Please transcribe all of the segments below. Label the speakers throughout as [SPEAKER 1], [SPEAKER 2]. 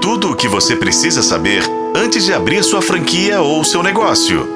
[SPEAKER 1] Tudo o que você precisa saber antes de abrir sua franquia ou seu negócio.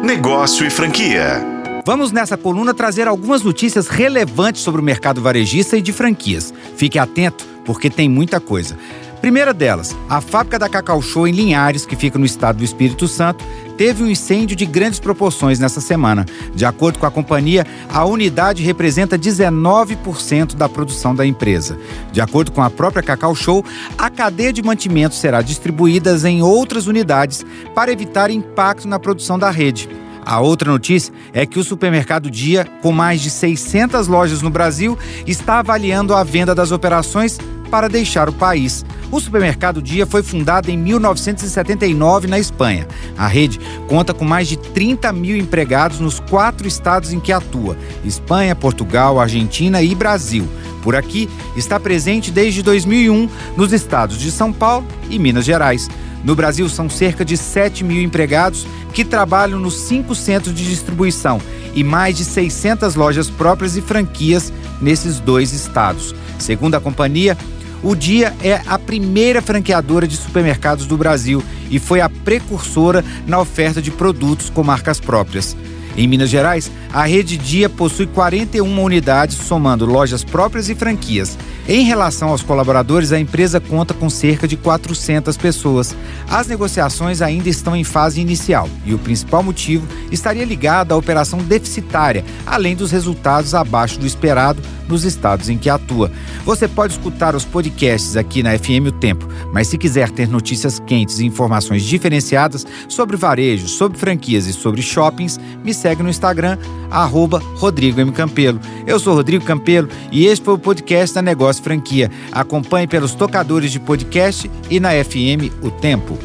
[SPEAKER 1] Negócio e franquia.
[SPEAKER 2] Vamos nessa coluna trazer algumas notícias relevantes sobre o mercado varejista e de franquias. Fique atento, porque tem muita coisa. Primeira delas, a fábrica da Cacau Show em Linhares, que fica no estado do Espírito Santo, teve um incêndio de grandes proporções nessa semana. De acordo com a companhia, a unidade representa 19% da produção da empresa. De acordo com a própria Cacau Show, a cadeia de mantimento será distribuída em outras unidades para evitar impacto na produção da rede. A outra notícia é que o supermercado Dia, com mais de 600 lojas no Brasil, está avaliando a venda das operações para deixar o país. O supermercado Dia foi fundado em 1979 na Espanha. A rede conta com mais de 30 mil empregados nos quatro estados em que atua: Espanha, Portugal, Argentina e Brasil. Por aqui, está presente desde 2001 nos estados de São Paulo e Minas Gerais. No Brasil, são cerca de 7 mil empregados que trabalham nos cinco centros de distribuição e mais de 600 lojas próprias e franquias nesses dois estados. Segundo a companhia, o Dia é a primeira franqueadora de supermercados do Brasil e foi a precursora na oferta de produtos com marcas próprias. Em Minas Gerais, a rede Dia possui 41 unidades, somando lojas próprias e franquias. Em relação aos colaboradores, a empresa conta com cerca de 400 pessoas. As negociações ainda estão em fase inicial e o principal motivo estaria ligado à operação deficitária, além dos resultados abaixo do esperado nos estados em que atua. Você pode escutar os podcasts aqui na FM O Tempo, mas se quiser ter notícias quentes e informações diferenciadas sobre varejo, sobre franquias e sobre shoppings, me segue no Instagram, arroba Rodrigo M. Campelo. Eu sou Rodrigo Campelo e este foi o podcast da Negócio Franquia. Acompanhe pelos tocadores de podcast e na FM O Tempo.